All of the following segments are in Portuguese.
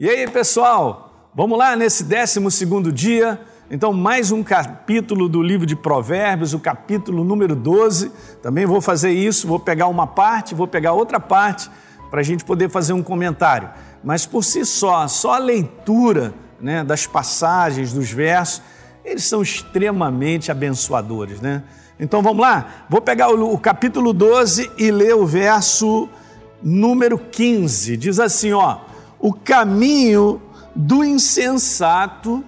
E aí, pessoal, vamos lá nesse 12 dia. Então, mais um capítulo do livro de Provérbios, o capítulo número 12. Também vou fazer isso, vou pegar uma parte, vou pegar outra parte para a gente poder fazer um comentário. Mas por si só, só a leitura né, das passagens, dos versos, eles são extremamente abençoadores, né? Então vamos lá? Vou pegar o, o capítulo 12 e ler o verso número 15. Diz assim, ó: o caminho do insensato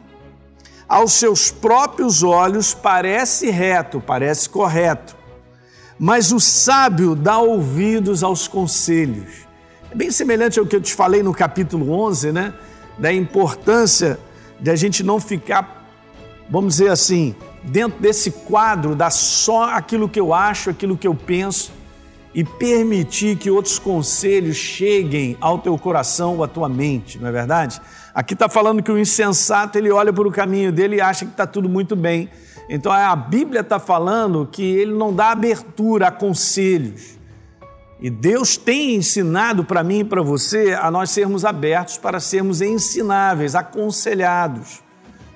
aos seus próprios olhos parece reto, parece correto, mas o sábio dá ouvidos aos conselhos. É bem semelhante ao que eu te falei no capítulo 11, né? Da importância de a gente não ficar, vamos dizer assim, dentro desse quadro da só aquilo que eu acho, aquilo que eu penso, e permitir que outros conselhos cheguem ao teu coração ou à tua mente, não é verdade? Aqui está falando que o insensato ele olha para o caminho dele e acha que está tudo muito bem. Então a Bíblia está falando que ele não dá abertura a conselhos. E Deus tem ensinado para mim e para você a nós sermos abertos para sermos ensináveis, aconselhados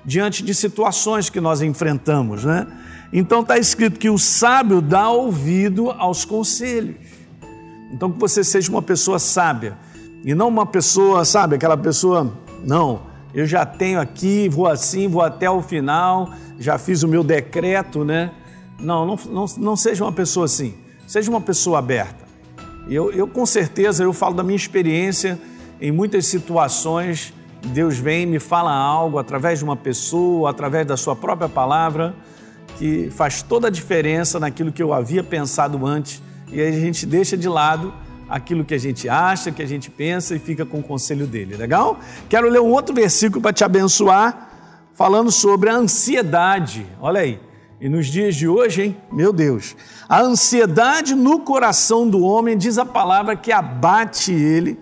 diante de situações que nós enfrentamos, né? Então está escrito que o sábio dá ouvido aos conselhos. Então que você seja uma pessoa sábia e não uma pessoa, sabe, aquela pessoa, não, eu já tenho aqui, vou assim, vou até o final, já fiz o meu decreto, né? Não, não, não, não seja uma pessoa assim, seja uma pessoa aberta. Eu, eu com certeza, eu falo da minha experiência em muitas situações, Deus vem e me fala algo através de uma pessoa, através da sua própria palavra, que faz toda a diferença naquilo que eu havia pensado antes, e aí a gente deixa de lado aquilo que a gente acha, que a gente pensa e fica com o conselho dele, legal? Quero ler um outro versículo para te abençoar, falando sobre a ansiedade. Olha aí. E nos dias de hoje, hein? Meu Deus. A ansiedade no coração do homem diz a palavra que abate ele,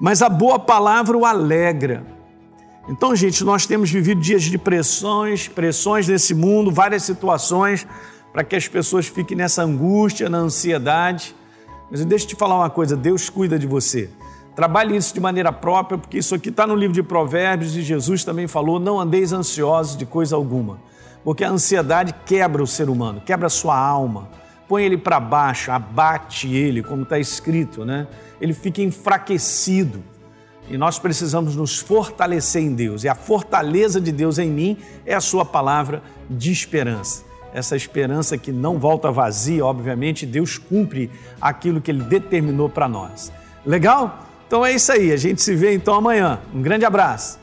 mas a boa palavra o alegra. Então, gente, nós temos vivido dias de pressões, pressões nesse mundo, várias situações para que as pessoas fiquem nessa angústia, na ansiedade. Mas deixa eu te falar uma coisa: Deus cuida de você. Trabalhe isso de maneira própria, porque isso aqui está no livro de Provérbios e Jesus também falou: não andeis ansiosos de coisa alguma, porque a ansiedade quebra o ser humano, quebra a sua alma, põe ele para baixo, abate ele, como está escrito, né? Ele fica enfraquecido. E nós precisamos nos fortalecer em Deus. E a fortaleza de Deus em mim é a sua palavra de esperança. Essa esperança que não volta vazia, obviamente, Deus cumpre aquilo que ele determinou para nós. Legal? Então é isso aí. A gente se vê então amanhã. Um grande abraço.